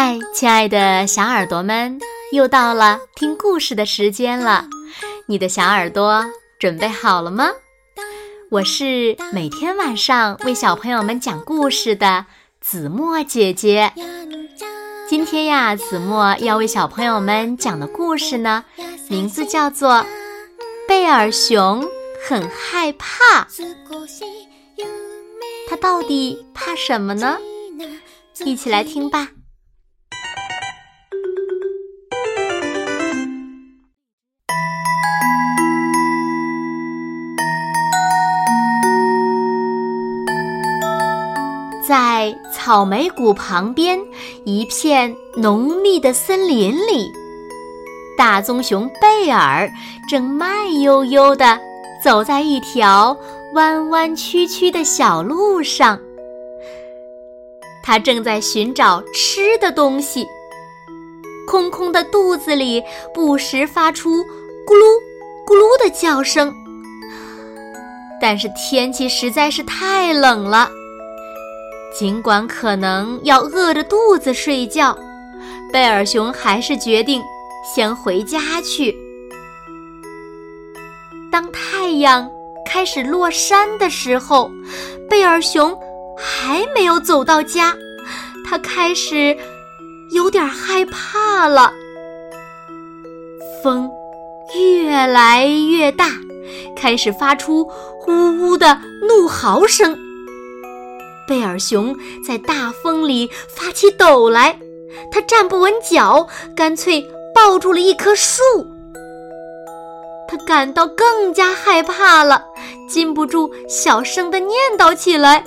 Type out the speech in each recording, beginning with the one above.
嗨，亲爱的小耳朵们，又到了听故事的时间了。你的小耳朵准备好了吗？我是每天晚上为小朋友们讲故事的子墨姐姐。今天呀，子墨要为小朋友们讲的故事呢，名字叫做《贝尔熊很害怕》。它到底怕什么呢？一起来听吧。在草莓谷旁边一片浓密的森林里，大棕熊贝尔正慢悠悠地走在一条弯弯曲曲的小路上。他正在寻找吃的东西，空空的肚子里不时发出咕噜咕噜的叫声。但是天气实在是太冷了。尽管可能要饿着肚子睡觉，贝尔熊还是决定先回家去。当太阳开始落山的时候，贝尔熊还没有走到家，他开始有点害怕了。风越来越大，开始发出呜呜的怒嚎声。贝尔熊在大风里发起抖来，它站不稳脚，干脆抱住了一棵树。它感到更加害怕了，禁不住小声的念叨起来：“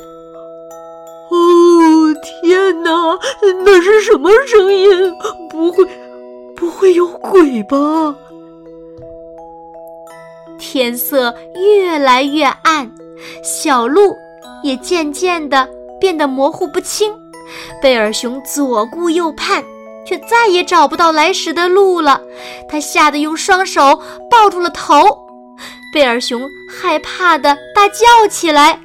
哦，天哪，那是什么声音？不会，不会有鬼吧？”天色越来越暗，小路。也渐渐地变得模糊不清，贝尔熊左顾右盼，却再也找不到来时的路了。他吓得用双手抱住了头，贝尔熊害怕的大叫起来：“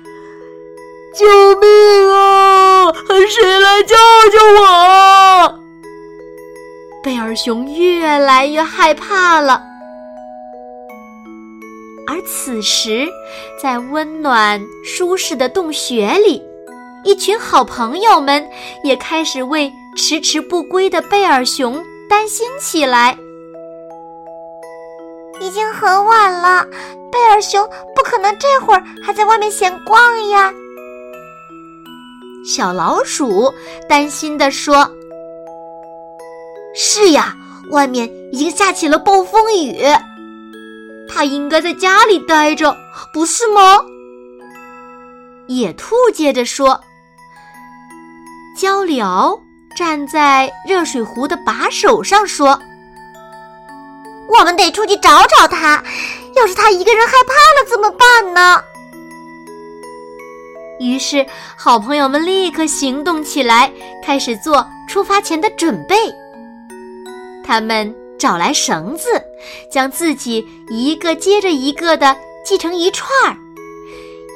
救命啊！谁来救救我？”贝尔熊越来越害怕了。而此时，在温暖舒适的洞穴里，一群好朋友们也开始为迟迟不归的贝尔熊担心起来。已经很晚了，贝尔熊不可能这会儿还在外面闲逛呀。小老鼠担心地说：“是呀，外面已经下起了暴风雨。”他应该在家里待着，不是吗？野兔接着说：“鹪鹩站在热水壶的把手上说：‘我们得出去找找他。要是他一个人害怕了怎么办呢？’”于是，好朋友们立刻行动起来，开始做出发前的准备。他们。找来绳子，将自己一个接着一个的系成一串儿，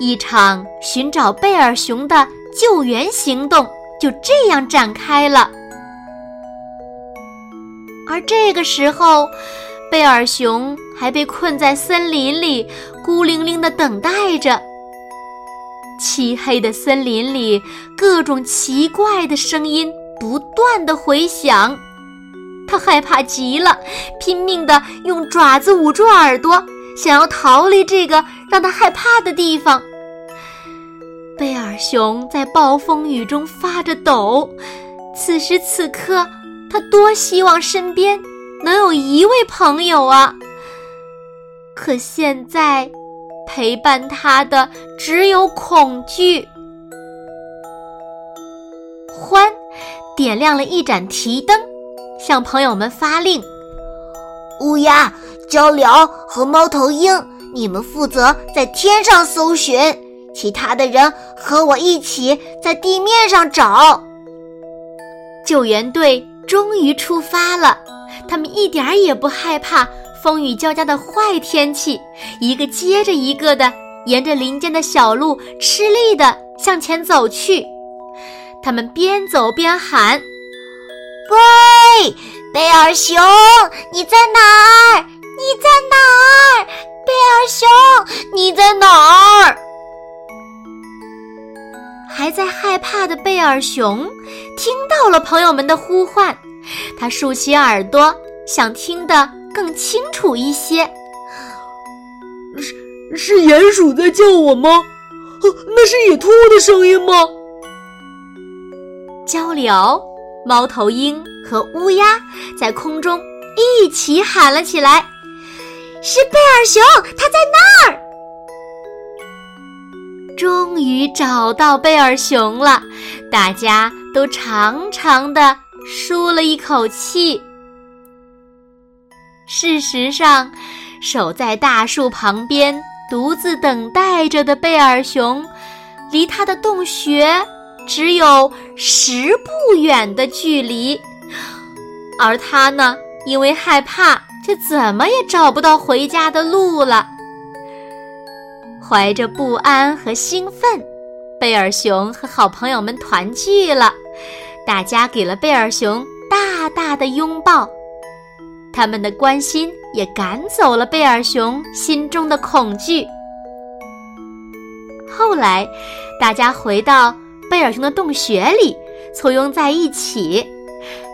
一场寻找贝尔熊的救援行动就这样展开了。而这个时候，贝尔熊还被困在森林里，孤零零的等待着。漆黑的森林里，各种奇怪的声音不断的回响。他害怕极了，拼命地用爪子捂住耳朵，想要逃离这个让他害怕的地方。贝尔熊在暴风雨中发着抖，此时此刻，他多希望身边能有一位朋友啊！可现在，陪伴他的只有恐惧。欢点亮了一盏提灯。向朋友们发令：乌鸦、鹪鹩和猫头鹰，你们负责在天上搜寻；其他的人和我一起在地面上找。救援队终于出发了，他们一点儿也不害怕风雨交加的坏天气，一个接着一个的沿着林间的小路吃力地向前走去。他们边走边喊。龟，贝尔熊，你在哪儿？你在哪儿？贝尔熊，你在哪儿？还在害怕的贝尔熊听到了朋友们的呼唤，他竖起耳朵，想听得更清楚一些。是是鼹鼠在叫我吗？那是野兔的声音吗？鹪鹩、猫头鹰和乌鸦在空中一起喊了起来：“是贝尔熊，它在那儿！”终于找到贝尔熊了，大家都长长的舒了一口气。事实上，守在大树旁边独自等待着的贝尔熊，离他的洞穴只有十步远的距离，而他呢，因为害怕，却怎么也找不到回家的路了。怀着不安和兴奋，贝尔熊和好朋友们团聚了。大家给了贝尔熊大大的拥抱，他们的关心也赶走了贝尔熊心中的恐惧。后来，大家回到贝尔熊的洞穴里，簇拥在一起。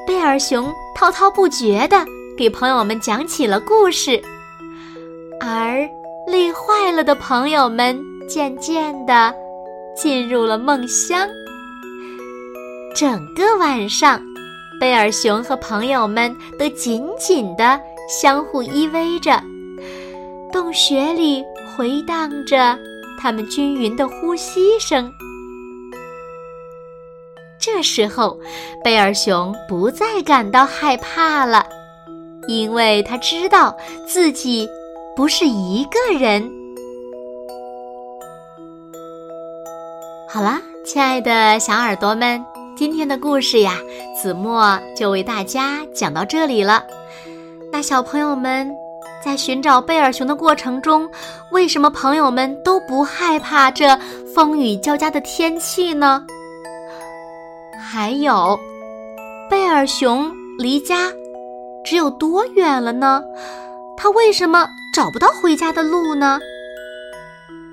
贝尔熊滔滔不绝地给朋友们讲起了故事，而。累坏了的朋友们渐渐地进入了梦乡。整个晚上，贝尔熊和朋友们都紧紧地相互依偎着，洞穴里回荡着他们均匀的呼吸声。这时候，贝尔熊不再感到害怕了，因为他知道自己。不是一个人。好了，亲爱的小耳朵们，今天的故事呀，子墨就为大家讲到这里了。那小朋友们在寻找贝尔熊的过程中，为什么朋友们都不害怕这风雨交加的天气呢？还有，贝尔熊离家只有多远了呢？他为什么？找不到回家的路呢？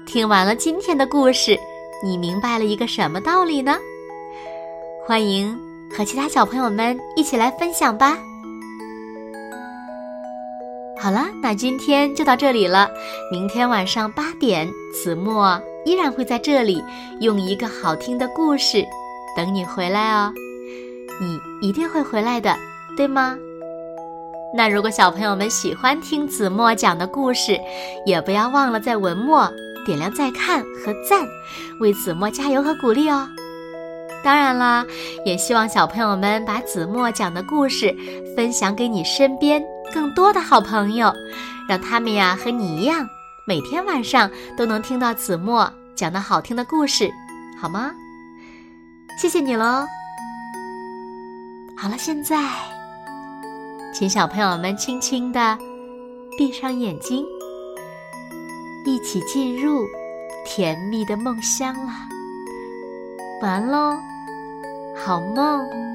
听完了今天的故事，你明白了一个什么道理呢？欢迎和其他小朋友们一起来分享吧。好了，那今天就到这里了。明天晚上八点，子墨依然会在这里用一个好听的故事等你回来哦。你一定会回来的，对吗？那如果小朋友们喜欢听子墨讲的故事，也不要忘了在文末点亮再看和赞，为子墨加油和鼓励哦。当然啦，也希望小朋友们把子墨讲的故事分享给你身边更多的好朋友，让他们呀和你一样，每天晚上都能听到子墨讲的好听的故事，好吗？谢谢你喽。好了，现在。请小朋友们轻轻的闭上眼睛，一起进入甜蜜的梦乡了。晚安喽，好梦。